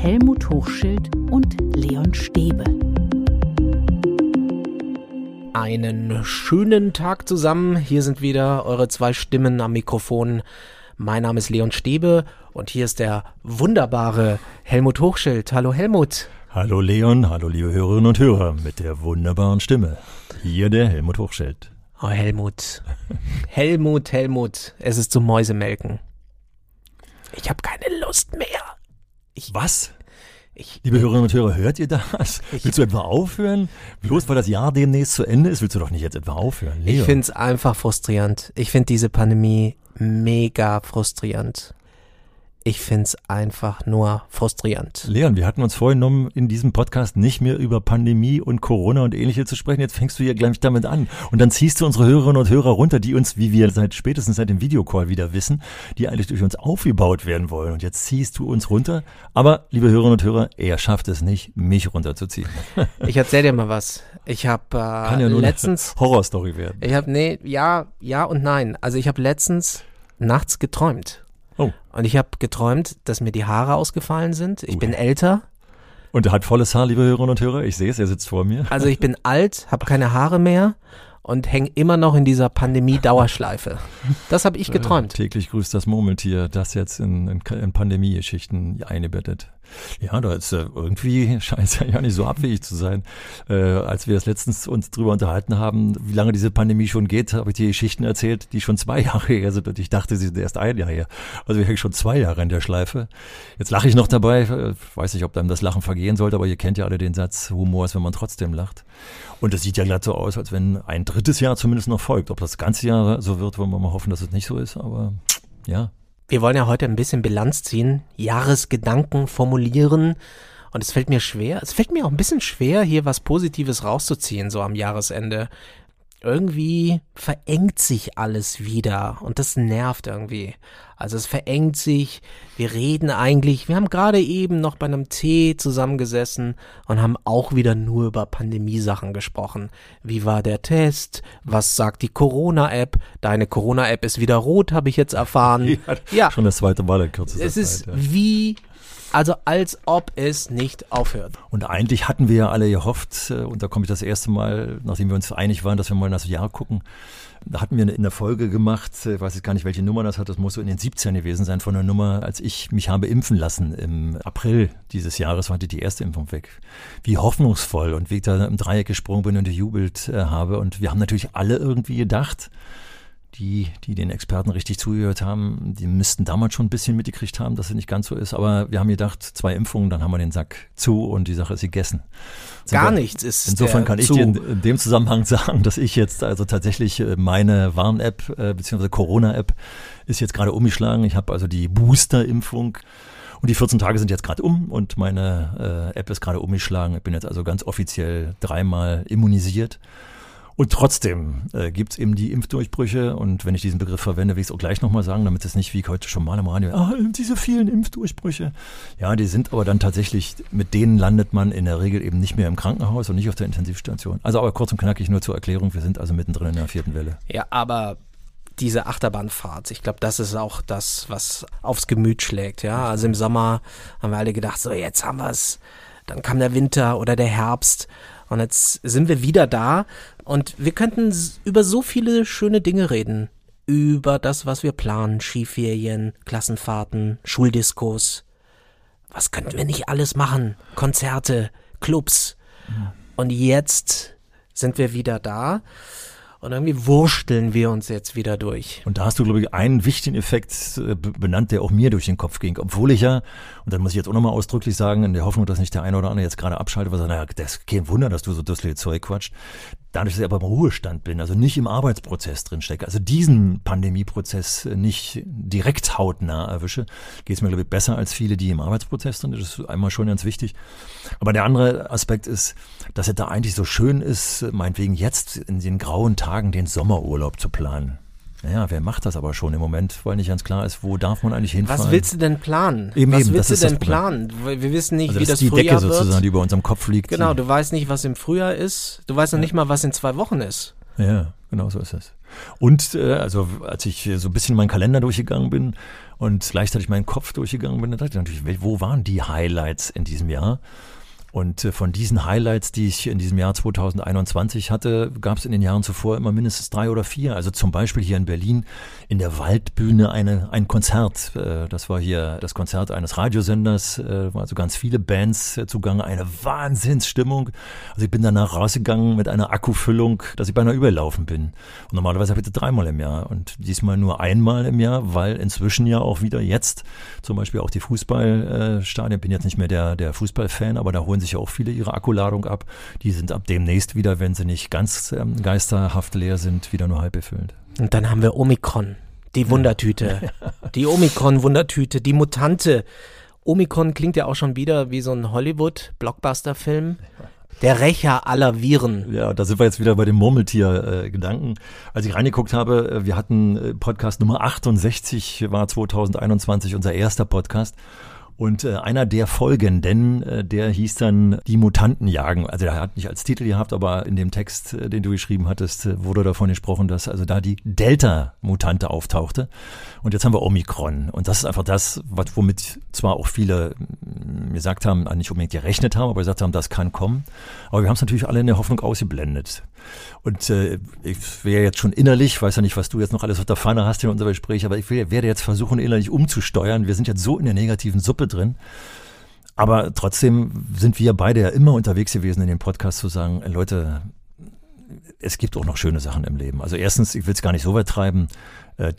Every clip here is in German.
Helmut Hochschild und Leon Stäbe. Einen schönen Tag zusammen. Hier sind wieder eure zwei Stimmen am Mikrofon. Mein Name ist Leon Stäbe und hier ist der wunderbare Helmut Hochschild. Hallo Helmut. Hallo Leon, hallo liebe Hörerinnen und Hörer mit der wunderbaren Stimme. Hier der Helmut Hochschild. Oh Helmut. Helmut, Helmut. Es ist zum Mäusemelken. Ich habe keine Lust mehr. Ich, Was? Ich, Liebe Hörerinnen und Hörer, hört ihr das? Willst du etwa aufhören? Bloß weil das Jahr demnächst zu Ende ist, willst du doch nicht jetzt etwa aufhören. Leon. Ich finde es einfach frustrierend. Ich finde diese Pandemie mega frustrierend. Ich finde es einfach nur frustrierend. Leon, wir hatten uns vorgenommen, in diesem Podcast nicht mehr über Pandemie und Corona und ähnliche zu sprechen. Jetzt fängst du hier gleich damit an. Und dann ziehst du unsere Hörerinnen und Hörer runter, die uns, wie wir seit spätestens seit dem Videocall wieder wissen, die eigentlich durch uns aufgebaut werden wollen. Und jetzt ziehst du uns runter. Aber, liebe Hörerinnen und Hörer, er schafft es nicht, mich runterzuziehen. Ich erzähl dir mal was. Ich habe äh, Kann ja nur letztens eine Horrorstory werden. Ich habe nee, ja, ja und nein. Also ich habe letztens nachts geträumt. Oh. Und ich habe geträumt, dass mir die Haare ausgefallen sind. Ich uh. bin älter. Und er hat volles Haar, liebe Hörerinnen und Hörer. Ich sehe es, er sitzt vor mir. Also ich bin alt, habe keine Haare mehr und hänge immer noch in dieser Pandemie-Dauerschleife. Das habe ich geträumt. Äh, täglich grüßt das Murmeltier, das jetzt in, in, in Pandemie-Geschichten eingebettet. Ja, da ist äh, irgendwie scheint es ja nicht so abwegig zu sein. Äh, als wir das letztens uns drüber unterhalten haben, wie lange diese Pandemie schon geht, habe ich die Geschichten erzählt, die schon zwei Jahre her sind und ich dachte, sie sind erst ein Jahr her. Also wir hängen schon zwei Jahre in der Schleife. Jetzt lache ich noch dabei, äh, weiß nicht, ob einem das Lachen vergehen sollte, aber ihr kennt ja alle den Satz, Humor ist, wenn man trotzdem lacht. Und es sieht ja glatt so aus, als wenn ein drittes Jahr zumindest noch folgt. Ob das ganze Jahr so wird, wollen wir mal hoffen, dass es nicht so ist, aber ja, wir wollen ja heute ein bisschen Bilanz ziehen, Jahresgedanken formulieren. Und es fällt mir schwer, es fällt mir auch ein bisschen schwer, hier was Positives rauszuziehen, so am Jahresende irgendwie verengt sich alles wieder und das nervt irgendwie. Also es verengt sich, wir reden eigentlich, wir haben gerade eben noch bei einem Tee zusammengesessen und haben auch wieder nur über Pandemiesachen gesprochen. Wie war der Test? Was sagt die Corona-App? Deine Corona-App ist wieder rot, habe ich jetzt erfahren. Ja, ja, schon das zweite Mal in kürzester Es ist Zeit, ja. wie also als ob es nicht aufhört. Und eigentlich hatten wir ja alle gehofft, äh, und da komme ich das erste Mal, nachdem wir uns einig waren, dass wir mal in das Jahr gucken, da hatten wir in der Folge gemacht, ich äh, weiß jetzt gar nicht, welche Nummer das hat, das muss so in den 17 gewesen sein, von der Nummer, als ich mich habe impfen lassen im April dieses Jahres, war die erste Impfung weg. Wie hoffnungsvoll und wie ich da im Dreieck gesprungen bin und gejubelt äh, habe. Und wir haben natürlich alle irgendwie gedacht, die, die den Experten richtig zugehört haben, die müssten damals schon ein bisschen mitgekriegt haben, dass es nicht ganz so ist. Aber wir haben gedacht, zwei Impfungen, dann haben wir den Sack zu und die Sache ist gegessen. Gar wir, nichts ist. Insofern kann ich zu. dir in, in, dem Zusammenhang sagen, dass ich jetzt also tatsächlich äh, meine Warn-App äh, bzw. Corona-App ist jetzt gerade umgeschlagen. Ich habe also die Booster-Impfung. Und die 14 Tage sind jetzt gerade um und meine äh, App ist gerade umgeschlagen. Ich bin jetzt also ganz offiziell dreimal immunisiert. Und trotzdem äh, gibt es eben die Impfdurchbrüche. Und wenn ich diesen Begriff verwende, will ich es auch gleich nochmal sagen, damit es nicht wie heute schon mal im Radio, ah, diese vielen Impfdurchbrüche. Ja, die sind aber dann tatsächlich, mit denen landet man in der Regel eben nicht mehr im Krankenhaus und nicht auf der Intensivstation. Also aber kurz und knackig nur zur Erklärung, wir sind also mittendrin in der vierten Welle. Ja, aber diese Achterbahnfahrt, ich glaube, das ist auch das, was aufs Gemüt schlägt. Ja, also im Sommer haben wir alle gedacht, so jetzt haben wir es. Dann kam der Winter oder der Herbst und jetzt sind wir wieder da und wir könnten über so viele schöne Dinge reden. Über das, was wir planen, Skiferien, Klassenfahrten, Schuldiskos. Was könnten wir nicht alles machen? Konzerte, Clubs. Und jetzt sind wir wieder da. Und irgendwie wursteln wir uns jetzt wieder durch. Und da hast du, glaube ich, einen wichtigen Effekt äh, benannt, der auch mir durch den Kopf ging. Obwohl ich ja, und dann muss ich jetzt auch nochmal ausdrücklich sagen, in der Hoffnung, dass nicht der eine oder andere jetzt gerade abschaltet, weil er sagt, naja, das ist kein Wunder, dass du so dusselig Zeug quatscht dadurch, dass ich aber im Ruhestand bin, also nicht im Arbeitsprozess drin stecke, also diesen Pandemieprozess nicht direkt hautnah erwische, geht es mir, glaube ich, besser als viele, die im Arbeitsprozess sind. Das ist einmal schon ganz wichtig. Aber der andere Aspekt ist, dass es da eigentlich so schön ist, meinetwegen jetzt in den grauen Tagen den Sommerurlaub zu planen. Naja, wer macht das aber schon im Moment, weil nicht ganz klar ist, wo darf man eigentlich hinfahren? Was willst du denn planen? Eben, was eben, willst du denn planen? Wir wissen nicht, also wie das, das die Frühjahr Decke sozusagen, wird. die über unserem Kopf liegt. Genau, du weißt nicht, was im Frühjahr ist. Du weißt noch ja. nicht mal, was in zwei Wochen ist. Ja, genau so ist es. Und äh, also als ich so ein bisschen meinen Kalender durchgegangen bin und gleichzeitig meinen Kopf durchgegangen bin, dann dachte ich natürlich, wo waren die Highlights in diesem Jahr? Und äh, von diesen Highlights, die ich in diesem Jahr 2021 hatte, gab es in den Jahren zuvor immer mindestens drei oder vier. Also zum Beispiel hier in Berlin in der Waldbühne eine, ein Konzert. Äh, das war hier das Konzert eines Radiosenders, äh, also ganz viele Bands zugange, eine Wahnsinnsstimmung. Also ich bin danach rausgegangen mit einer Akkufüllung, dass ich beinahe überlaufen bin. Und normalerweise habe ich dreimal im Jahr und diesmal nur einmal im Jahr, weil inzwischen ja auch wieder jetzt zum Beispiel auch die Fußballstadien, bin jetzt nicht mehr der, der Fußballfan, aber da holen holen sich auch viele ihre Akkuladung ab. Die sind ab demnächst wieder, wenn sie nicht ganz ähm, geisterhaft leer sind, wieder nur halb befüllt. Und dann haben wir Omikron, die Wundertüte. die Omikron-Wundertüte, die Mutante. Omikron klingt ja auch schon wieder wie so ein Hollywood-Blockbuster-Film. Der Rächer aller Viren. Ja, da sind wir jetzt wieder bei dem Murmeltier-Gedanken. Als ich reingeguckt habe, äh, wir hatten äh, Podcast Nummer 68, war 2021 unser erster Podcast. Und äh, einer der Folgenden, äh, der hieß dann Die Mutanten jagen. Also der hat nicht als Titel gehabt, aber in dem Text, äh, den du geschrieben hattest, äh, wurde davon gesprochen, dass also da die Delta-Mutante auftauchte. Und jetzt haben wir Omikron. Und das ist einfach das, was, womit zwar auch viele mm, gesagt haben, nicht unbedingt gerechnet haben, aber gesagt haben, das kann kommen. Aber wir haben es natürlich alle in der Hoffnung ausgeblendet. Und äh, ich wäre jetzt schon innerlich, weiß ja nicht, was du jetzt noch alles auf der Pfanne hast in unserem Gespräch, aber ich werde jetzt versuchen, innerlich umzusteuern. Wir sind jetzt so in der negativen Suppe drin. Aber trotzdem sind wir beide ja immer unterwegs gewesen in dem Podcast zu sagen, Leute, es gibt auch noch schöne Sachen im Leben. Also erstens, ich will es gar nicht so weit treiben, äh,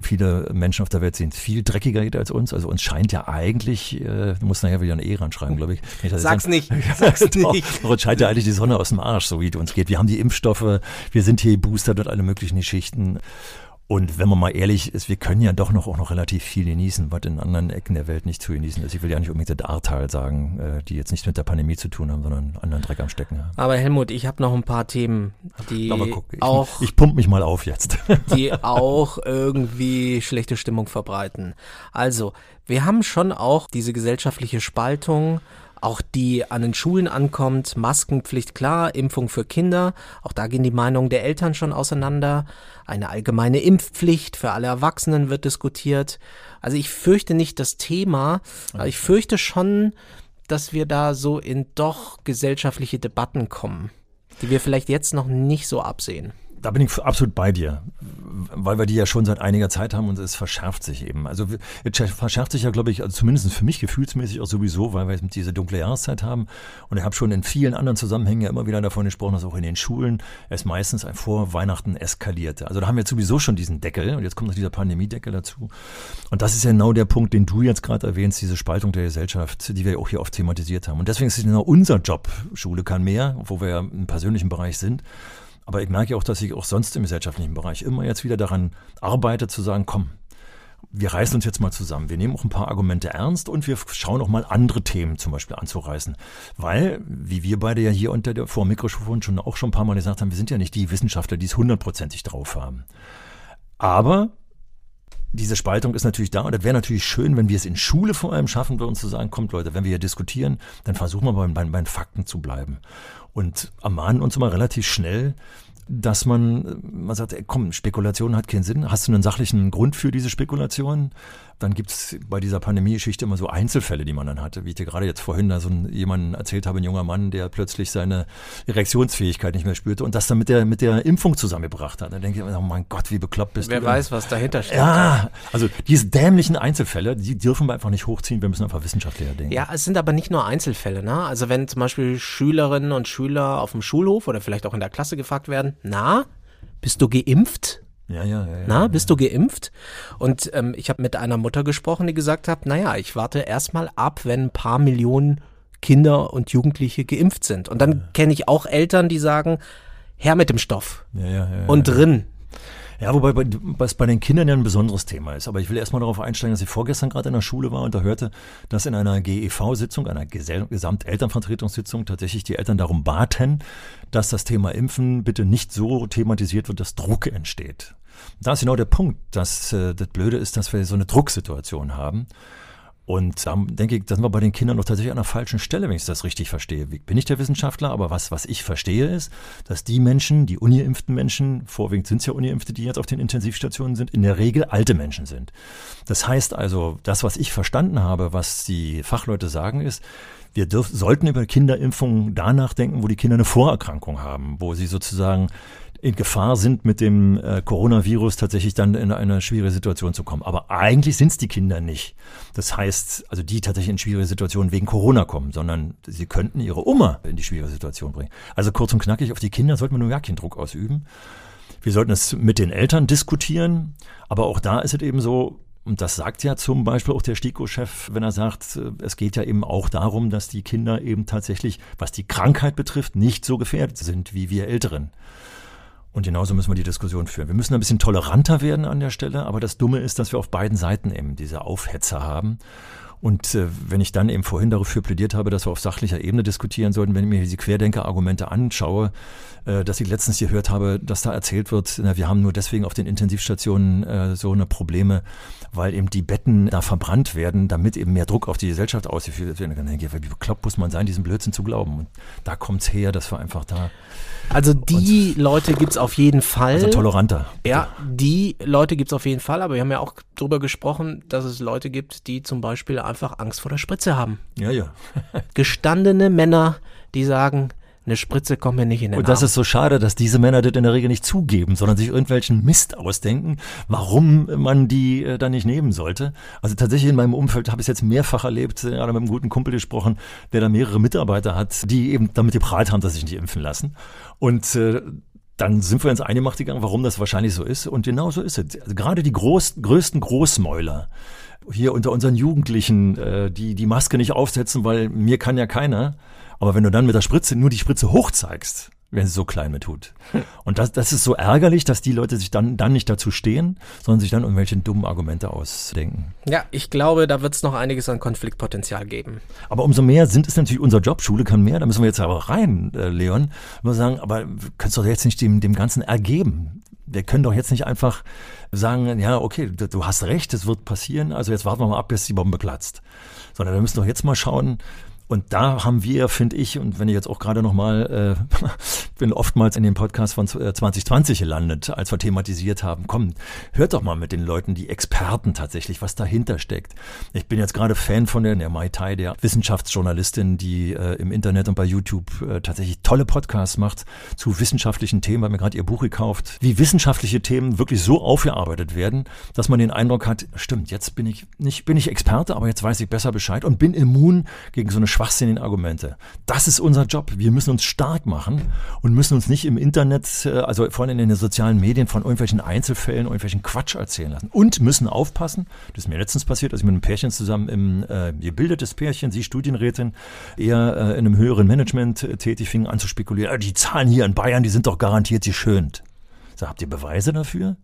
viele Menschen auf der Welt sind viel dreckiger als uns. Also uns scheint ja eigentlich, äh, du musst nachher wieder eine E ranschreiben, glaube ich. Sag's nicht, sag's nicht. uns scheint ja eigentlich die Sonne aus dem Arsch, so wie es uns geht. Wir haben die Impfstoffe, wir sind hier boostert und alle möglichen Geschichten. Und wenn man mal ehrlich ist, wir können ja doch noch auch noch relativ viel genießen, was in anderen Ecken der Welt nicht zu genießen ist. Ich will ja nicht unbedingt das Ahrtal sagen, äh, die jetzt nicht mit der Pandemie zu tun haben, sondern anderen Dreck am Stecken haben. Aber Helmut, ich habe noch ein paar Themen, die guck, ich, auch ich pump mich mal auf jetzt, die auch irgendwie schlechte Stimmung verbreiten. Also, wir haben schon auch diese gesellschaftliche Spaltung auch die an den Schulen ankommt, Maskenpflicht klar, Impfung für Kinder, auch da gehen die Meinungen der Eltern schon auseinander. Eine allgemeine Impfpflicht für alle Erwachsenen wird diskutiert. Also ich fürchte nicht das Thema, aber ich fürchte schon, dass wir da so in doch gesellschaftliche Debatten kommen, die wir vielleicht jetzt noch nicht so absehen. Da bin ich absolut bei dir, weil wir die ja schon seit einiger Zeit haben und es verschärft sich eben. Also es verschärft sich ja, glaube ich, also zumindest für mich gefühlsmäßig auch sowieso, weil wir jetzt diese dunkle Jahreszeit haben. Und ich habe schon in vielen anderen Zusammenhängen ja immer wieder davon gesprochen, dass auch in den Schulen es meistens vor Weihnachten eskalierte. Also da haben wir sowieso schon diesen Deckel und jetzt kommt noch dieser Pandemiedeckel dazu. Und das ist ja genau der Punkt, den du jetzt gerade erwähnst, diese Spaltung der Gesellschaft, die wir auch hier oft thematisiert haben. Und deswegen ist es genau unser Job, Schule kann mehr, wo wir ja im persönlichen Bereich sind aber ich merke auch, dass ich auch sonst im gesellschaftlichen Bereich immer jetzt wieder daran arbeite, zu sagen, komm, wir reißen uns jetzt mal zusammen. Wir nehmen auch ein paar Argumente ernst und wir schauen auch mal andere Themen zum Beispiel anzureißen. Weil, wie wir beide ja hier unter der, vor dem Mikrofon schon auch schon ein paar Mal gesagt haben, wir sind ja nicht die Wissenschaftler, die es hundertprozentig drauf haben. Aber diese Spaltung ist natürlich da und das wäre natürlich schön, wenn wir es in Schule vor allem schaffen würden, zu sagen, kommt Leute, wenn wir hier diskutieren, dann versuchen wir bei, bei, bei den Fakten zu bleiben und ermahnen uns immer relativ schnell, dass man, man sagt, ey, komm, Spekulation hat keinen Sinn. Hast du einen sachlichen Grund für diese Spekulation? Dann gibt's bei dieser Pandemie-Geschichte immer so Einzelfälle, die man dann hatte. Wie ich dir gerade jetzt vorhin da so jemanden erzählt habe, ein junger Mann, der plötzlich seine Erektionsfähigkeit nicht mehr spürte und das dann mit der, mit der Impfung zusammengebracht hat. Dann denke ich immer, oh mein Gott, wie bekloppt bist Wer du. Wer weiß, was dahinter steht. Ja, also diese dämlichen Einzelfälle, die dürfen wir einfach nicht hochziehen. Wir müssen einfach wissenschaftlicher denken. Ja, es sind aber nicht nur Einzelfälle. Ne? Also wenn zum Beispiel Schülerinnen und Schüler auf dem Schulhof oder vielleicht auch in der Klasse gefragt werden, na, bist du geimpft? Ja, ja, ja. Na, bist du geimpft? Und ähm, ich habe mit einer Mutter gesprochen, die gesagt hat, naja, ich warte erstmal ab, wenn ein paar Millionen Kinder und Jugendliche geimpft sind. Und dann kenne ich auch Eltern, die sagen, her mit dem Stoff. Ja, ja, ja, und drin. Ja, wobei was bei den Kindern ja ein besonderes Thema ist. Aber ich will erstmal darauf einsteigen, dass ich vorgestern gerade in der Schule war und da hörte, dass in einer GEV-Sitzung, einer Gesamtelternvertretungssitzung, tatsächlich die Eltern darum baten, dass das Thema Impfen bitte nicht so thematisiert wird, dass Druck entsteht. Da ist genau der Punkt, dass äh, das Blöde ist, dass wir so eine Drucksituation haben. Und da denke ich, da sind wir bei den Kindern noch tatsächlich an der falschen Stelle, wenn ich das richtig verstehe. Ich bin nicht der Wissenschaftler, aber was, was ich verstehe ist, dass die Menschen, die ungeimpften Menschen, vorwiegend sind es ja Ungeimpfte, die jetzt auf den Intensivstationen sind, in der Regel alte Menschen sind. Das heißt also, das, was ich verstanden habe, was die Fachleute sagen, ist, wir dürf, sollten über Kinderimpfungen danach denken, wo die Kinder eine Vorerkrankung haben, wo sie sozusagen in Gefahr sind, mit dem äh, Coronavirus tatsächlich dann in eine schwierige Situation zu kommen. Aber eigentlich sind es die Kinder nicht. Das heißt, also die tatsächlich in schwierige Situationen wegen Corona kommen, sondern sie könnten ihre Oma in die schwierige Situation bringen. Also kurz und knackig, auf die Kinder sollte man nur gar keinen Druck ausüben. Wir sollten es mit den Eltern diskutieren, aber auch da ist es eben so, und das sagt ja zum Beispiel auch der STIKO-Chef, wenn er sagt, äh, es geht ja eben auch darum, dass die Kinder eben tatsächlich, was die Krankheit betrifft, nicht so gefährdet sind wie wir Älteren. Und genauso müssen wir die Diskussion führen. Wir müssen ein bisschen toleranter werden an der Stelle, aber das Dumme ist, dass wir auf beiden Seiten eben diese Aufhetzer haben. Und äh, wenn ich dann eben vorhin dafür plädiert habe, dass wir auf sachlicher Ebene diskutieren sollten, wenn ich mir diese Querdenker-Argumente anschaue, äh, dass ich letztens gehört habe, dass da erzählt wird, na, wir haben nur deswegen auf den Intensivstationen äh, so eine Probleme, weil eben die Betten da verbrannt werden, damit eben mehr Druck auf die Gesellschaft ausgeführt wird. Dann denke ich, wie bekloppt muss man sein, diesen Blödsinn zu glauben? Und da kommt's her, dass wir einfach da. Also die Leute gibt's auf jeden Fall. Also toleranter. Ja, die Leute gibt's auf jeden Fall, aber wir haben ja auch drüber gesprochen, dass es Leute gibt, die zum Beispiel einfach Angst vor der Spritze haben. Ja, ja. Gestandene Männer, die sagen, eine Spritze kommt mir nicht in den Und das Arm. ist so schade, dass diese Männer das in der Regel nicht zugeben, sondern sich irgendwelchen Mist ausdenken, warum man die äh, dann nicht nehmen sollte. Also tatsächlich in meinem Umfeld habe ich es jetzt mehrfach erlebt, äh, gerade mit einem guten Kumpel gesprochen, der da mehrere Mitarbeiter hat, die eben damit geprahlt haben, dass sie sich nicht impfen lassen. Und äh, dann sind wir ins Eingemacht gegangen, warum das wahrscheinlich so ist. Und genau so ist es. Also gerade die groß, größten Großmäuler hier unter unseren Jugendlichen, äh, die die Maske nicht aufsetzen, weil mir kann ja keiner. Aber wenn du dann mit der Spritze nur die Spritze hoch zeigst, wenn sie so klein mit tut. Und das, das ist so ärgerlich, dass die Leute sich dann, dann nicht dazu stehen, sondern sich dann irgendwelche dummen Argumente ausdenken. Ja, ich glaube, da wird's noch einiges an Konfliktpotenzial geben. Aber umso mehr sind es natürlich unser Job, Schule kann mehr, da müssen wir jetzt aber rein, äh, Leon. Wir sagen, aber könntest doch jetzt nicht dem, dem Ganzen ergeben. Wir können doch jetzt nicht einfach sagen, ja, okay, du, hast recht, es wird passieren, also jetzt warten wir mal ab, bis die Bombe platzt. Sondern wir müssen doch jetzt mal schauen, und da haben wir, finde ich, und wenn ich jetzt auch gerade nochmal, äh, bin oftmals in dem Podcast von 2020 äh, gelandet, als wir thematisiert haben, komm, hört doch mal mit den Leuten, die Experten tatsächlich, was dahinter steckt. Ich bin jetzt gerade Fan von der, der Mai Tai, der Wissenschaftsjournalistin, die äh, im Internet und bei YouTube äh, tatsächlich tolle Podcasts macht zu wissenschaftlichen Themen, hat mir gerade ihr Buch gekauft, wie wissenschaftliche Themen wirklich so aufgearbeitet werden, dass man den Eindruck hat, stimmt, jetzt bin ich nicht, bin ich Experte, aber jetzt weiß ich besser Bescheid und bin immun gegen so eine schwachsinnigen Argumente. Das ist unser Job. Wir müssen uns stark machen und müssen uns nicht im Internet, äh, also vor allem in den sozialen Medien, von irgendwelchen Einzelfällen, irgendwelchen Quatsch erzählen lassen. Und müssen aufpassen, das ist mir letztens passiert, als ich mit einem Pärchen zusammen im äh, gebildetes Pärchen, sie Studienrätin, eher äh, in einem höheren Management äh, tätig, fingen an zu spekulieren, ah, die Zahlen hier in Bayern, die sind doch garantiert geschönt. So, habt ihr Beweise dafür?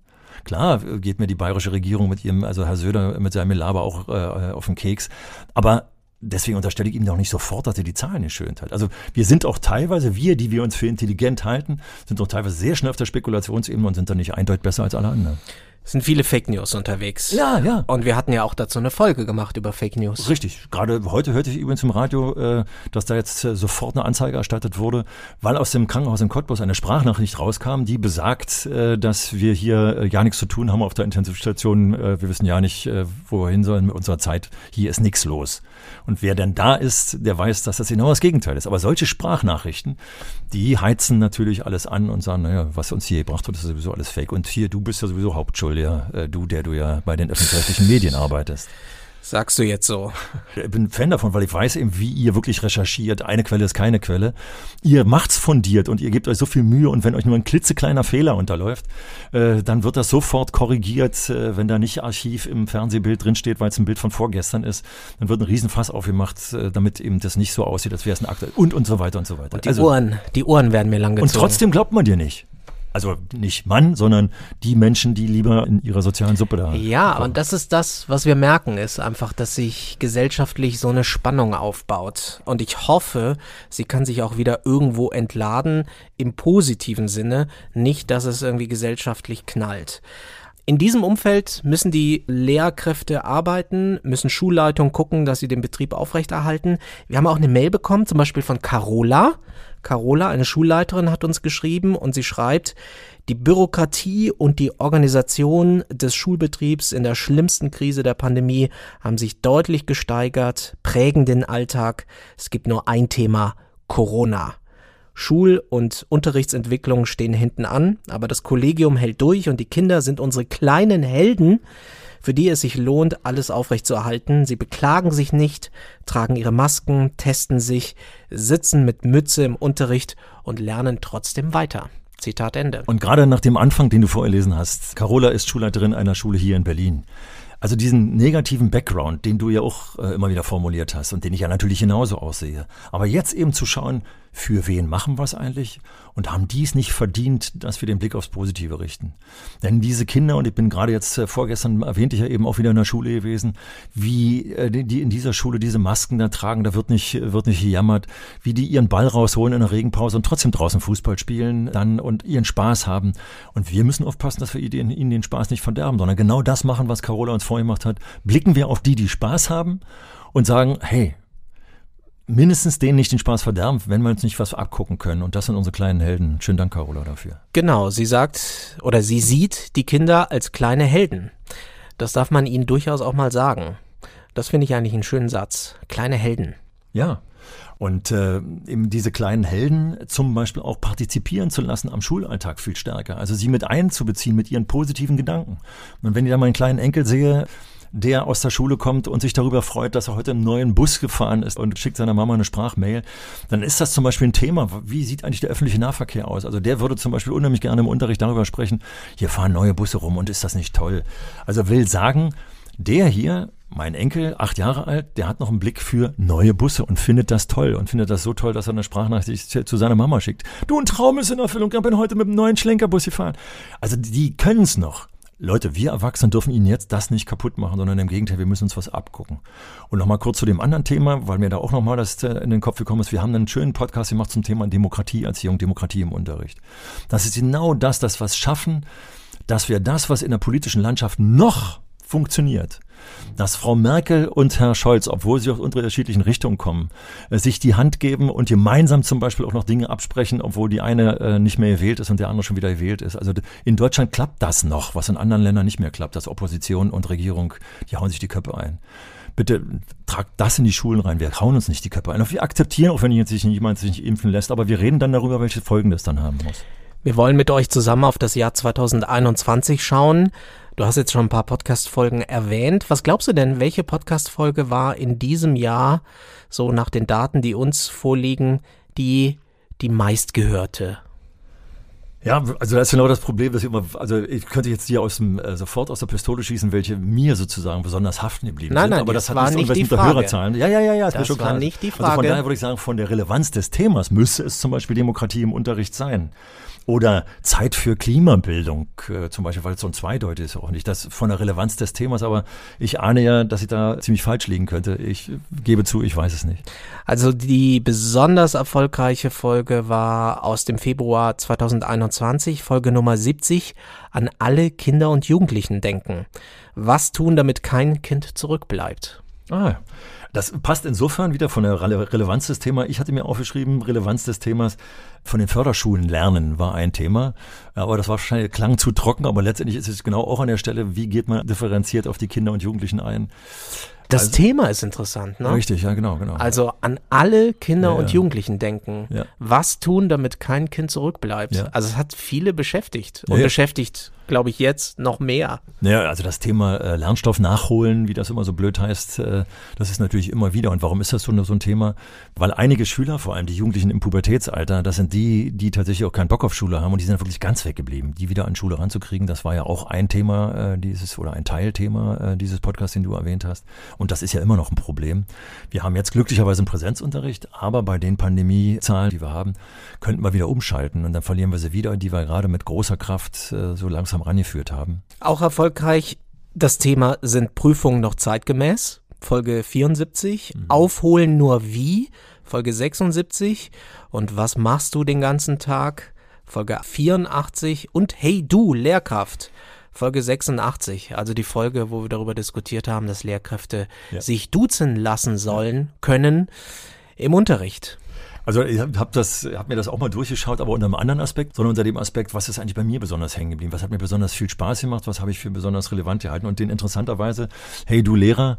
Klar geht mir die bayerische Regierung mit ihrem, also Herr Söder mit seinem Laber auch äh, auf den Keks. Aber deswegen unterstelle ich ihm doch nicht sofort, dass er die Zahlen nicht schön hat. Also wir sind auch teilweise, wir, die wir uns für intelligent halten, sind auch teilweise sehr schnell auf der Spekulationsebene und sind dann nicht eindeutig besser als alle anderen. Es sind viele Fake News unterwegs. Ja, ja. Und wir hatten ja auch dazu eine Folge gemacht über Fake News. Richtig. Gerade heute hörte ich übrigens im Radio, äh, dass da jetzt äh, sofort eine Anzeige erstattet wurde, weil aus dem Krankenhaus in Cottbus eine Sprachnachricht rauskam, die besagt, äh, dass wir hier ja nichts zu tun haben auf der Intensivstation. Wir wissen ja nicht, wo wir hin sollen mit unserer Zeit. Hier ist nichts los. Und wer denn da ist, der weiß, dass das genau das Gegenteil ist. Aber solche Sprachnachrichten, die heizen natürlich alles an und sagen, naja, was uns hier gebracht wird, ist sowieso alles Fake. Und hier, du bist ja sowieso Hauptschuld, ja, äh, du, der du ja bei den öffentlich-rechtlichen Medien arbeitest. Sagst du jetzt so? Ich bin Fan davon, weil ich weiß eben, wie ihr wirklich recherchiert. Eine Quelle ist keine Quelle. Ihr macht's fundiert und ihr gebt euch so viel Mühe und wenn euch nur ein klitzekleiner Fehler unterläuft, äh, dann wird das sofort korrigiert. Äh, wenn da nicht Archiv im Fernsehbild drinsteht, weil es ein Bild von vorgestern ist, dann wird ein Riesenfass aufgemacht, äh, damit eben das nicht so aussieht, als wäre es ein Akt und und so weiter und so weiter. Und die Ohren, die Ohren werden mir lang gezogen. und trotzdem glaubt man dir nicht. Also nicht Mann, sondern die Menschen, die lieber in ihrer sozialen Suppe da Ja, kochen. und das ist das, was wir merken, ist einfach, dass sich gesellschaftlich so eine Spannung aufbaut. Und ich hoffe, sie kann sich auch wieder irgendwo entladen, im positiven Sinne, nicht, dass es irgendwie gesellschaftlich knallt. In diesem Umfeld müssen die Lehrkräfte arbeiten, müssen Schulleitungen gucken, dass sie den Betrieb aufrechterhalten. Wir haben auch eine Mail bekommen, zum Beispiel von Carola. Carola, eine Schulleiterin, hat uns geschrieben und sie schreibt, die Bürokratie und die Organisation des Schulbetriebs in der schlimmsten Krise der Pandemie haben sich deutlich gesteigert, prägen den Alltag. Es gibt nur ein Thema, Corona. Schul- und Unterrichtsentwicklung stehen hinten an, aber das Kollegium hält durch und die Kinder sind unsere kleinen Helden, für die es sich lohnt, alles aufrechtzuerhalten. Sie beklagen sich nicht, tragen ihre Masken, testen sich, sitzen mit Mütze im Unterricht und lernen trotzdem weiter. Zitat Ende. Und gerade nach dem Anfang, den du vorgelesen hast, Carola ist Schulleiterin einer Schule hier in Berlin. Also diesen negativen Background, den du ja auch äh, immer wieder formuliert hast und den ich ja natürlich genauso aussehe. Aber jetzt eben zu schauen, für wen machen wir es eigentlich und haben dies nicht verdient, dass wir den Blick aufs Positive richten. Denn diese Kinder, und ich bin gerade jetzt äh, vorgestern erwähnte ich ja eben auch wieder in der Schule gewesen, wie äh, die in dieser Schule diese Masken da tragen, da wird nicht, wird nicht gejammert, wie die ihren Ball rausholen in der Regenpause und trotzdem draußen Fußball spielen dann und ihren Spaß haben. Und wir müssen aufpassen, dass wir ihnen, ihnen den Spaß nicht verderben, sondern genau das machen, was Carola uns vorgemacht hat. Blicken wir auf die, die Spaß haben und sagen, hey, mindestens denen nicht den Spaß verderben, wenn wir uns nicht was abgucken können. Und das sind unsere kleinen Helden. Schönen Dank, Carola, dafür. Genau, sie sagt oder sie sieht die Kinder als kleine Helden. Das darf man ihnen durchaus auch mal sagen. Das finde ich eigentlich einen schönen Satz. Kleine Helden. Ja. Und äh, eben diese kleinen Helden zum Beispiel auch partizipieren zu lassen am Schulalltag viel stärker. Also sie mit einzubeziehen mit ihren positiven Gedanken. Und wenn ich da meinen kleinen Enkel sehe, der aus der Schule kommt und sich darüber freut, dass er heute im neuen Bus gefahren ist und schickt seiner Mama eine Sprachmail, dann ist das zum Beispiel ein Thema. Wie sieht eigentlich der öffentliche Nahverkehr aus? Also der würde zum Beispiel unheimlich gerne im Unterricht darüber sprechen, hier fahren neue Busse rum und ist das nicht toll? Also will sagen, der hier, mein Enkel, acht Jahre alt, der hat noch einen Blick für neue Busse und findet das toll und findet das so toll, dass er eine Sprachnachricht zu seiner Mama schickt. Du, ein Traum ist in Erfüllung, ich bin heute mit einem neuen Schlenkerbus gefahren. Also die können es noch. Leute, wir Erwachsenen dürfen ihnen jetzt das nicht kaputt machen, sondern im Gegenteil, wir müssen uns was abgucken. Und nochmal kurz zu dem anderen Thema, weil mir da auch nochmal das äh, in den Kopf gekommen ist. Wir haben einen schönen Podcast gemacht zum Thema Demokratieerziehung, Demokratie im Unterricht. Das ist genau das, das was schaffen, dass wir das, was in der politischen Landschaft noch funktioniert, dass Frau Merkel und Herr Scholz, obwohl sie aus unterschiedlichen Richtungen kommen, äh, sich die Hand geben und gemeinsam zum Beispiel auch noch Dinge absprechen, obwohl die eine äh, nicht mehr gewählt ist und der andere schon wieder gewählt ist. Also in Deutschland klappt das noch, was in anderen Ländern nicht mehr klappt, dass Opposition und Regierung, die hauen sich die Köpfe ein. Bitte tragt das in die Schulen rein. Wir hauen uns nicht die Köpfe ein. Wir akzeptieren, auch wenn jetzt sich jemand sich nicht impfen lässt, aber wir reden dann darüber, welche Folgen das dann haben muss. Wir wollen mit euch zusammen auf das Jahr 2021 schauen. Du hast jetzt schon ein paar Podcast-Folgen erwähnt. Was glaubst du denn, welche Podcast-Folge war in diesem Jahr, so nach den Daten, die uns vorliegen, die die meistgehörte? Ja, also das ist genau das Problem, dass ich immer, also ich könnte jetzt hier aus dem, äh, sofort aus der Pistole schießen, welche mir sozusagen besonders haften geblieben nein, sind. Nein, aber das hat war nicht die mit Frage. der Hörerzahlen. Ja, ja, ja, ja, das mir schon klar. war nicht die Frage. Also von daher würde ich sagen, von der Relevanz des Themas müsste es zum Beispiel Demokratie im Unterricht sein. Oder Zeit für Klimabildung, äh, zum Beispiel, weil es so ein Zweideutig ist auch nicht. Das von der Relevanz des Themas, aber ich ahne ja, dass ich da ziemlich falsch liegen könnte. Ich gebe zu, ich weiß es nicht. Also die besonders erfolgreiche Folge war aus dem Februar 2021, Folge Nummer 70, an alle Kinder und Jugendlichen denken. Was tun, damit kein Kind zurückbleibt? Ah, das passt insofern wieder von der Rele Relevanz des Themas. Ich hatte mir aufgeschrieben, Relevanz des Themas von den Förderschulen lernen war ein Thema. Aber das war wahrscheinlich, klang zu trocken, aber letztendlich ist es genau auch an der Stelle, wie geht man differenziert auf die Kinder und Jugendlichen ein. Das also, Thema ist interessant, ne? Richtig, ja, genau, genau. Also an alle Kinder ja, und Jugendlichen denken. Ja. Was tun, damit kein Kind zurückbleibt? Ja. Also es hat viele beschäftigt und beschäftigt, glaube ich, jetzt noch mehr. Naja, also das Thema äh, Lernstoff nachholen, wie das immer so blöd heißt, äh, das ist natürlich immer wieder. Und warum ist das so, so ein Thema? Weil einige Schüler, vor allem die Jugendlichen im Pubertätsalter, das sind die, die tatsächlich auch keinen Bock auf Schule haben und die sind wirklich ganz weggeblieben. Die wieder an Schule ranzukriegen, das war ja auch ein Thema äh, dieses oder ein Teilthema äh, dieses Podcasts, den du erwähnt hast. Und das ist ja immer noch ein Problem. Wir haben jetzt glücklicherweise einen Präsenzunterricht, aber bei den Pandemiezahlen, die wir haben, könnten wir wieder umschalten und dann verlieren wir sie wieder, die wir gerade mit großer Kraft äh, so langsam rangeführt haben. Auch erfolgreich das Thema sind Prüfungen noch zeitgemäß. Folge 74. Mhm. Aufholen nur wie? Folge 76. Und was machst du den ganzen Tag? Folge 84. Und Hey du, Lehrkraft. Folge 86, also die Folge, wo wir darüber diskutiert haben, dass Lehrkräfte Ja. sich duzen lassen sollen, können im Unterricht. Also ich habe hab das, hab mir das auch mal durchgeschaut, aber unter einem anderen Aspekt, sondern unter dem Aspekt, was ist eigentlich bei mir besonders hängen geblieben? Was hat mir besonders viel Spaß gemacht? Was habe ich für besonders relevant gehalten? Und den interessanterweise, hey du Lehrer,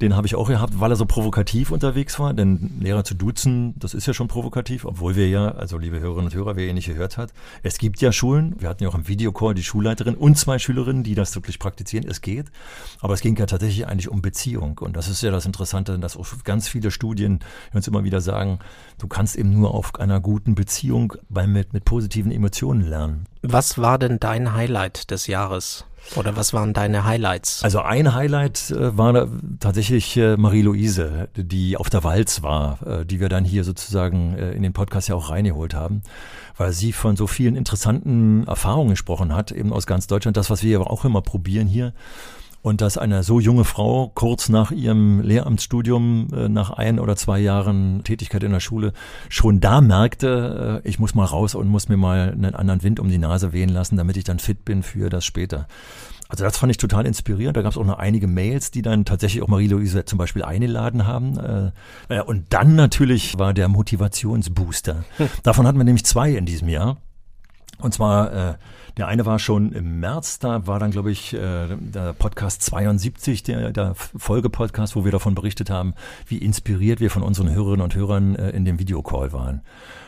den habe ich auch gehabt, weil er so provokativ unterwegs war. Denn Lehrer zu duzen, das ist ja schon provokativ, obwohl wir ja, also liebe Hörerinnen und Hörer, wer ihr nicht gehört hat, es gibt ja Schulen, wir hatten ja auch im Videocall die Schulleiterin und zwei Schülerinnen, die das wirklich praktizieren. Es geht, aber es ging ja tatsächlich eigentlich um Beziehung. Und das ist ja das Interessante, dass auch ganz viele Studien uns immer wieder sagen, du kannst eben nur auf einer guten Beziehung bei, mit, mit positiven Emotionen lernen. Was war denn dein Highlight des Jahres? Oder was waren deine Highlights? Also ein Highlight äh, war tatsächlich äh, Marie-Louise, die auf der Walz war, äh, die wir dann hier sozusagen in den Podcast ja auch reingeholt haben, weil sie von so vielen interessanten Erfahrungen gesprochen hat, eben aus ganz Deutschland, das, was wir aber auch immer probieren hier. Und dass eine so junge Frau kurz nach ihrem Lehramtsstudium, äh, nach ein oder zwei Jahren Tätigkeit in der Schule, schon da merkte, äh, ich muss mal raus und muss mir mal einen anderen Wind um die Nase wehen lassen, damit ich dann fit bin für das später. Also das fand ich total inspirierend. Da gab es auch noch einige Mails, die dann tatsächlich auch Marie-Louise zum Beispiel eingeladen haben. Äh, und dann natürlich war der Motivationsbooster. Davon hatten wir nämlich zwei in diesem Jahr. Und zwar, äh, der eine war schon im März, da war dann, glaube ich, äh, der Podcast 72, der, der Folgepodcast, wo wir davon berichtet haben, wie inspiriert wir von unseren Hörerinnen und Hörern äh, in dem Videocall waren.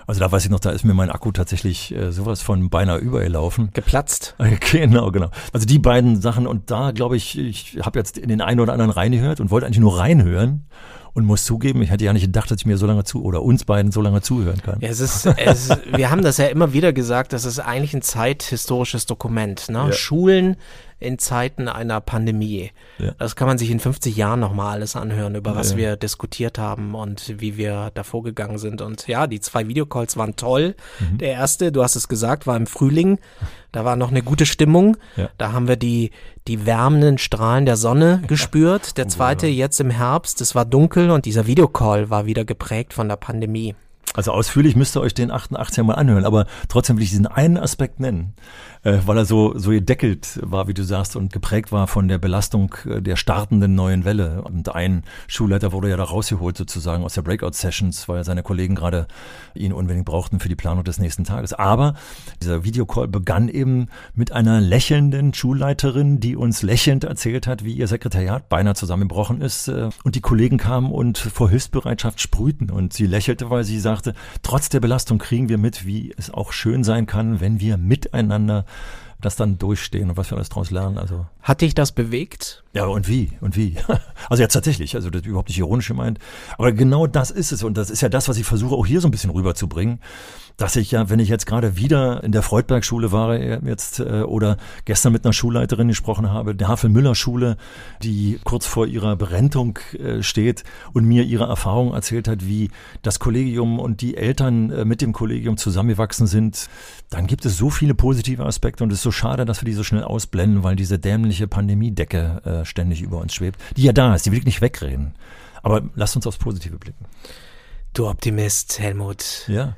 Also da weiß ich noch, da ist mir mein Akku tatsächlich äh, sowas von beinahe übergelaufen. Geplatzt. Genau, genau. Also die beiden Sachen und da glaube ich, ich habe jetzt in den einen oder anderen reingehört und wollte eigentlich nur reinhören und muss zugeben, ich hätte ja nicht gedacht, dass ich mir so lange zu oder uns beiden so lange zuhören kann. Ja, es ist, es, wir haben das ja immer wieder gesagt, das ist eigentlich ein zeithistorisches Dokument. Ne? Ja. Schulen in Zeiten einer Pandemie. Ja. Das kann man sich in 50 Jahren nochmal alles anhören, über was Ja. wir diskutiert haben und wie wir da vorgegangen sind. Und ja, die zwei Videocalls waren toll. Mhm. Der erste, du hast es gesagt, war im Frühling. Da war noch eine gute Stimmung. Ja. Da haben wir die, die wärmenden Strahlen der Sonne gespürt. Der zweite jetzt im Herbst, es war dunkel und dieser Videocall war wieder geprägt von der Pandemie. Also ausführlich müsst ihr euch den 88er mal anhören, aber trotzdem will ich diesen einen Aspekt nennen, äh, weil er so, so gedeckelt war, wie du sagst, und geprägt war von der Belastung äh, der startenden neuen Welle. Und ein Schulleiter wurde ja da rausgeholt sozusagen aus der Breakout-Sessions, weil seine Kollegen gerade ihn unbedingt brauchten für die Planung des nächsten Tages. Aber dieser Videocall begann eben mit einer lächelnden Schulleiterin, die uns lächelnd erzählt hat, wie ihr Sekretariat beinahe zusammengebrochen ist. äh, Und die Kollegen kamen und vor Hilfsbereitschaft sprühten. Und sie lächelte, weil sie sagte, trotz der Belastung kriegen wir mit, wie es auch schön sein kann, wenn wir miteinander das dann durchstehen und was wir alles daraus lernen. Also Hat dich das bewegt? ja, und wie? Und wie? Also jetzt tatsächlich, also das ist überhaupt nicht ironisch gemeint. Aber genau das ist es. Und das ist ja das, was ich versuche auch hier so ein bisschen rüberzubringen. Dass ich ja, wenn ich jetzt gerade wieder in der Freudberg-Schule war äh, jetzt äh, oder gestern mit einer Schulleiterin gesprochen habe, der Havel-Müller-Schule, die kurz vor ihrer Berentung äh, steht und mir ihre Erfahrung erzählt hat, wie das Kollegium und die Eltern mit dem Kollegium zusammengewachsen sind, dann gibt es so viele positive Aspekte und es ist so schade, dass wir die so schnell ausblenden, weil diese dämliche Pandemiedecke ständig über uns schwebt, die ja da ist, die will ich nicht wegreden. Aber lasst uns aufs Positive blicken. Du Optimist, Helmut. Ja.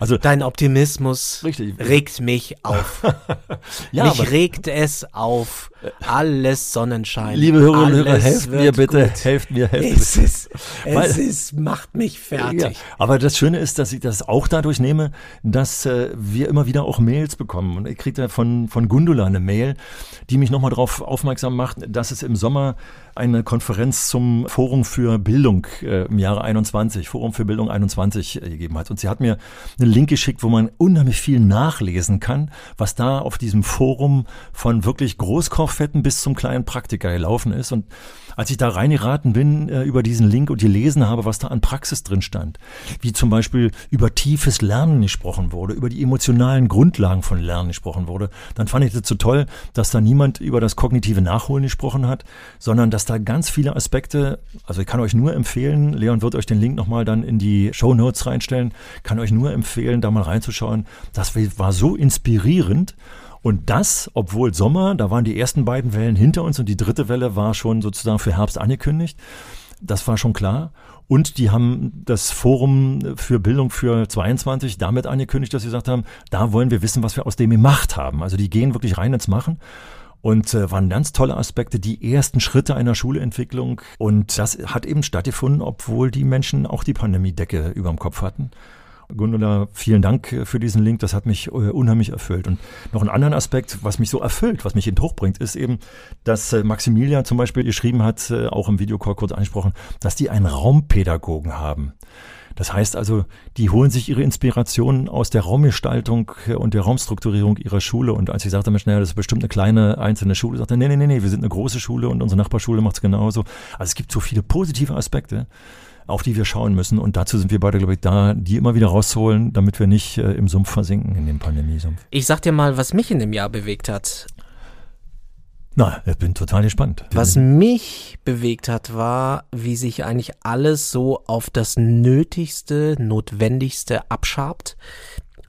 Also, Dein Optimismus Richtig. regt mich auf. ja, mich regt es auf. Alles Sonnenschein. liebe Hörerinnen und Hörer, helft mir bitte, gut. helft mir, helft mir. Es ist, Weil- es ist, macht mich fertig. Ja, aber das Schöne ist, dass ich das auch dadurch nehme, dass äh, wir immer wieder auch Mails bekommen. Und ich kriege da von, von Gundula eine Mail, die mich nochmal darauf aufmerksam macht, dass es im Sommer eine Konferenz zum Forum für Bildung äh, im Jahre 21, Forum für Bildung 21 äh, gegeben hat. Und sie hat mir einen Link geschickt, wo man unheimlich viel nachlesen kann, was da auf diesem Forum von wirklich Großkochfetten bis zum kleinen Praktiker gelaufen ist. Und als ich da reingeraten bin äh, über diesen Link und gelesen habe, was da an Praxis drin stand, wie zum Beispiel über tiefes Lernen gesprochen wurde, über die emotionalen Grundlagen von Lernen gesprochen wurde, dann fand ich das so toll, dass da niemand über das kognitive Nachholen gesprochen hat, sondern dass da ganz viele Aspekte, also ich kann euch nur empfehlen, Leon wird euch den Link nochmal dann in die Show Notes reinstellen, kann euch nur empfehlen, da mal reinzuschauen. Das war so inspirierend. Und das, obwohl Sommer, da waren die ersten beiden Wellen hinter uns und die dritte Welle war schon sozusagen für Herbst angekündigt. Das war schon klar. Und die haben das Forum für Bildung für 22 damit angekündigt, dass sie gesagt haben, da wollen wir wissen, was wir aus dem gemacht haben. Also die gehen wirklich rein ins Machen und äh, waren ganz tolle Aspekte, die ersten Schritte einer Schulentwicklung. Und das hat eben stattgefunden, obwohl die Menschen auch die Pandemiedecke über dem Kopf hatten. Gundula, vielen Dank äh, für diesen Link. Das hat mich äh, unheimlich erfüllt. Und noch einen anderen Aspekt, was mich so erfüllt, was mich eben hochbringt, ist eben, dass äh, Maximilian zum Beispiel geschrieben hat, auch im Videocall kurz angesprochen, dass die einen Raumpädagogen haben. Das heißt also, die holen sich ihre Inspirationen aus der Raumgestaltung und der Raumstrukturierung ihrer Schule. Und als ich sagte, Mensch, naja, das ist bestimmt eine kleine einzelne Schule, sagte er, nee, nee, nee, nee, wir sind eine große Schule und unsere Nachbarschule macht es genauso. Also es gibt so viele positive Aspekte auf die wir schauen müssen. Und dazu sind wir beide, glaube ich, da, die immer wieder rauszuholen, damit wir nicht äh, im Sumpf versinken, in dem Pandemiesumpf. Ich sag dir mal, was mich in dem Jahr bewegt hat. Na, ich bin total gespannt. Was mich bewegt hat, war, wie sich eigentlich alles so auf das Nötigste, Notwendigste abschabt,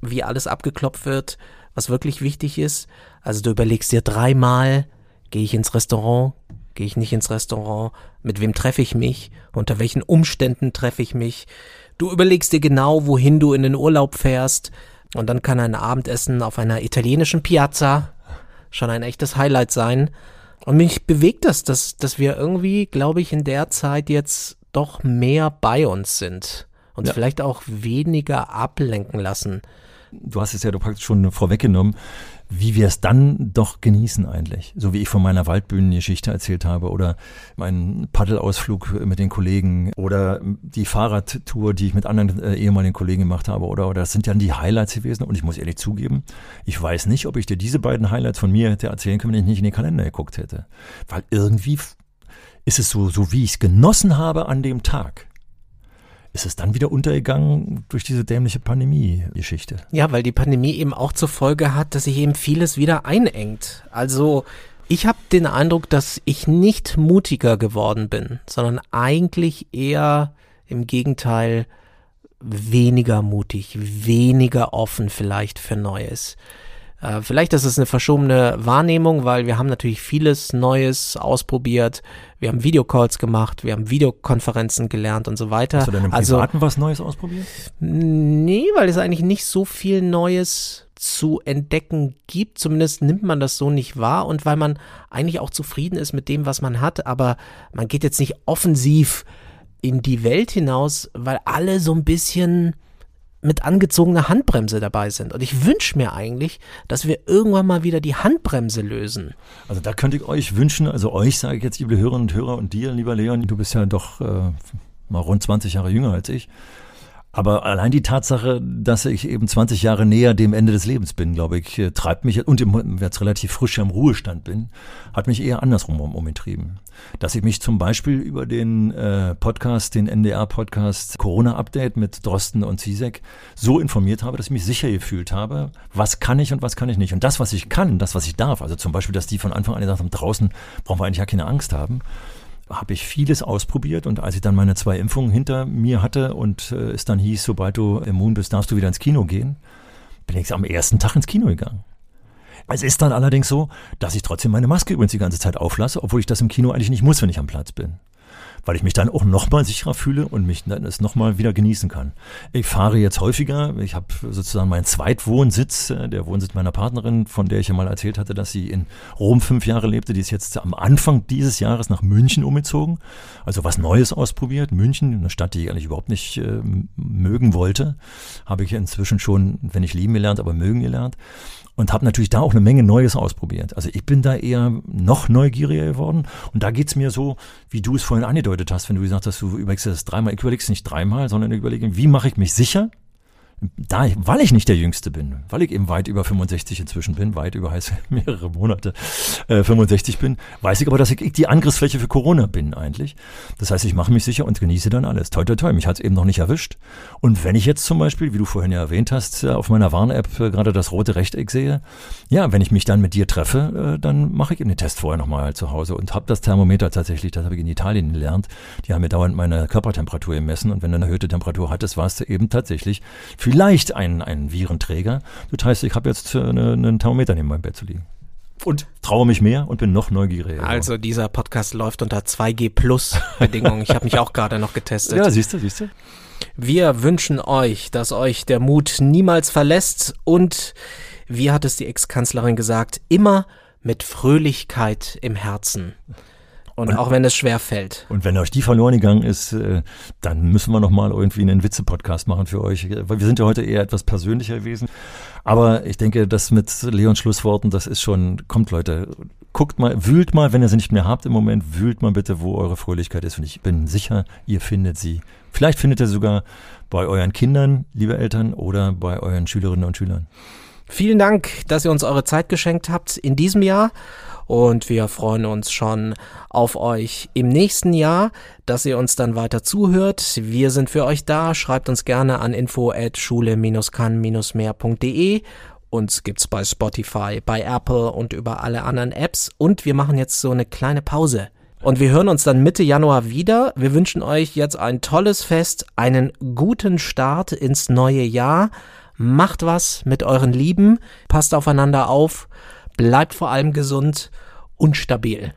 wie alles abgeklopft wird, was wirklich wichtig ist. Also du überlegst dir dreimal, gehe ich ins Restaurant, gehe ich nicht ins Restaurant, mit wem treffe ich mich, unter welchen Umständen treffe ich mich. Du überlegst dir genau, wohin du in den Urlaub fährst, und dann kann ein Abendessen auf einer italienischen Piazza schon ein echtes Highlight sein. Und mich bewegt das, dass, dass wir irgendwie, glaube ich, in der Zeit jetzt doch mehr bei uns sind. und ja. vielleicht auch weniger ablenken lassen. Du hast es ja praktisch schon vorweggenommen wie wir es dann doch genießen eigentlich. So wie ich von meiner Waldbühnengeschichte erzählt habe oder meinen Paddelausflug mit den Kollegen oder die Fahrradtour, die ich mit anderen äh, ehemaligen Kollegen gemacht habe oder, oder das sind ja die Highlights gewesen und ich muss ehrlich zugeben, ich weiß nicht, ob ich dir diese beiden Highlights von mir hätte erzählen können, wenn ich nicht in den Kalender geguckt hätte. Weil irgendwie ist es so, so wie ich es genossen habe an dem Tag ist es dann wieder untergegangen durch diese dämliche Pandemie-Geschichte. Ja, weil die Pandemie eben auch zur Folge hat, dass sich eben vieles wieder einengt. Also ich habe den Eindruck, dass ich nicht mutiger geworden bin, sondern eigentlich eher im Gegenteil weniger mutig, weniger offen vielleicht für Neues. Äh, vielleicht ist es eine verschobene Wahrnehmung, weil wir haben natürlich vieles Neues ausprobiert. Wir haben Videocalls gemacht, wir haben Videokonferenzen gelernt und so weiter. Hast du denn im also, Privaten was Neues ausprobiert? Nee, weil es eigentlich nicht so viel Neues zu entdecken gibt. Zumindest nimmt man das so nicht wahr und weil man eigentlich auch zufrieden ist mit dem, was man hat, aber man geht jetzt nicht offensiv in die Welt hinaus, weil alle so ein bisschen mit angezogener Handbremse dabei sind. Und ich wünsche mir eigentlich, dass wir irgendwann mal wieder die Handbremse lösen. Also da könnte ich euch wünschen, also euch sage ich jetzt, liebe Hörerinnen und Hörer und dir, lieber Leon, du bist ja doch äh, mal rund 20 Jahre jünger als ich. Aber allein die Tatsache, dass ich eben 20 Jahre näher dem Ende des Lebens bin, glaube ich, äh, treibt mich, und jetzt relativ frisch im Ruhestand bin, hat mich eher andersrum um, umgetrieben. Dass ich mich zum Beispiel über den äh, Podcast, den NDR-Podcast Corona-Update mit Drosten und Zizek so informiert habe, dass ich mich sicher gefühlt habe, was kann ich und was kann ich nicht. Und das, was ich kann, das, was ich darf, also zum Beispiel, dass die von Anfang an gesagt haben, draußen brauchen wir eigentlich ja keine Angst haben, habe ich vieles ausprobiert und als ich dann meine zwei Impfungen hinter mir hatte und äh, es dann hieß, sobald du immun bist, darfst du wieder ins Kino gehen, bin ich am ersten Tag ins Kino gegangen. Es ist dann allerdings so, dass ich trotzdem meine Maske übrigens die ganze Zeit auflasse, obwohl ich das im Kino eigentlich nicht muss, wenn ich am Platz bin weil ich mich dann auch nochmal sicherer fühle und mich dann es nochmal wieder genießen kann. Ich fahre jetzt häufiger, ich habe sozusagen meinen Zweitwohnsitz, äh, der Wohnsitz meiner Partnerin, von der ich ja mal erzählt hatte, dass sie in Rom fünf Jahre lebte, die ist jetzt am Anfang dieses Jahres nach München umgezogen, also was Neues ausprobiert. München, eine Stadt, die ich eigentlich überhaupt nicht äh, mögen wollte, habe ich inzwischen schon, wenn nicht lieben gelernt, aber mögen gelernt und habe natürlich da auch eine Menge Neues ausprobiert. Also ich bin da eher noch neugieriger geworden und da geht's mir so, wie du es vorhin angedeutet hast, wenn du gesagt hast, du überlegst das dreimal, ich überleg's nicht dreimal, sondern überlege, wie mache ich mich sicher, da, weil ich nicht der Jüngste bin, weil ich eben weit über 65 inzwischen bin, weit über heißt mehrere Monate äh, 65 bin, weiß ich aber, dass ich die Angriffsfläche für Corona bin eigentlich. Das heißt, ich mache mich sicher und genieße dann alles. Toi, toi, toi, mich hat's eben noch nicht erwischt. Und wenn ich jetzt zum Beispiel, wie du vorhin ja erwähnt hast, äh, auf meiner Warn-App äh, gerade das rote Rechteck sehe, ja, wenn ich mich dann mit dir treffe, äh, dann mache ich eben den Test vorher nochmal zu Hause und habe das Thermometer tatsächlich, das habe ich in Italien gelernt, die haben mir dauernd meine Körpertemperatur gemessen und wenn du eine erhöhte Temperatur hattest, warst du eben tatsächlich für vielleicht ein, ein Virenträger. Das heißt, ich habe jetzt äh, eine, einen Thermometer neben meinem Bett zu liegen. und traue mich mehr und bin noch neugieriger. Also dieser Podcast läuft unter 2G Plus Bedingungen. Ich habe mich auch gerade noch getestet. Ja, siehst du, siehst du. Wir wünschen euch, dass euch der Mut niemals verlässt und, wie hat es die Ex-Kanzlerin gesagt, immer mit Fröhlichkeit im Herzen. Und, und, auch wenn es schwer fällt. Und wenn euch die verloren gegangen ist, äh, dann müssen wir noch mal irgendwie einen Witze-Podcast machen für euch. Weil wir sind ja heute eher etwas persönlicher gewesen. Aber ich denke, das mit Leons Schlussworten, das ist schon, kommt Leute, guckt mal, wühlt mal, wenn ihr sie nicht mehr habt im Moment, wühlt mal bitte, wo eure Fröhlichkeit ist. Und ich bin sicher, ihr findet sie. Vielleicht findet ihr sie sogar bei euren Kindern, liebe Eltern, oder bei euren Schülerinnen und Schülern. Vielen Dank, dass ihr uns eure Zeit geschenkt habt in diesem Jahr und wir freuen uns schon auf euch im nächsten Jahr, dass ihr uns dann weiter zuhört. Wir sind für euch da. Schreibt uns gerne an info at schule-kann-mehr.de. Uns gibt's bei Spotify, bei Apple und über alle anderen Apps. Und wir machen jetzt so eine kleine Pause. Und wir hören uns dann Mitte Januar wieder. Wir wünschen euch jetzt ein tolles Fest, einen guten Start ins neue Jahr. Macht was mit euren Lieben, passt aufeinander auf bleibt vor allem gesund und stabil.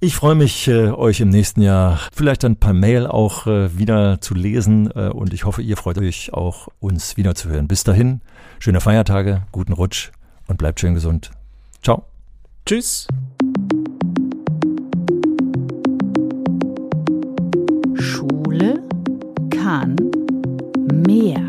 Ich freue mich, äh, euch im nächsten Jahr vielleicht ein paar Mail auch äh, wieder zu lesen äh, und ich hoffe, ihr freut euch auch, uns wiederzuhören. Bis dahin, schöne Feiertage, guten Rutsch und bleibt schön gesund. Ciao. Tschüss. Schule kann mehr.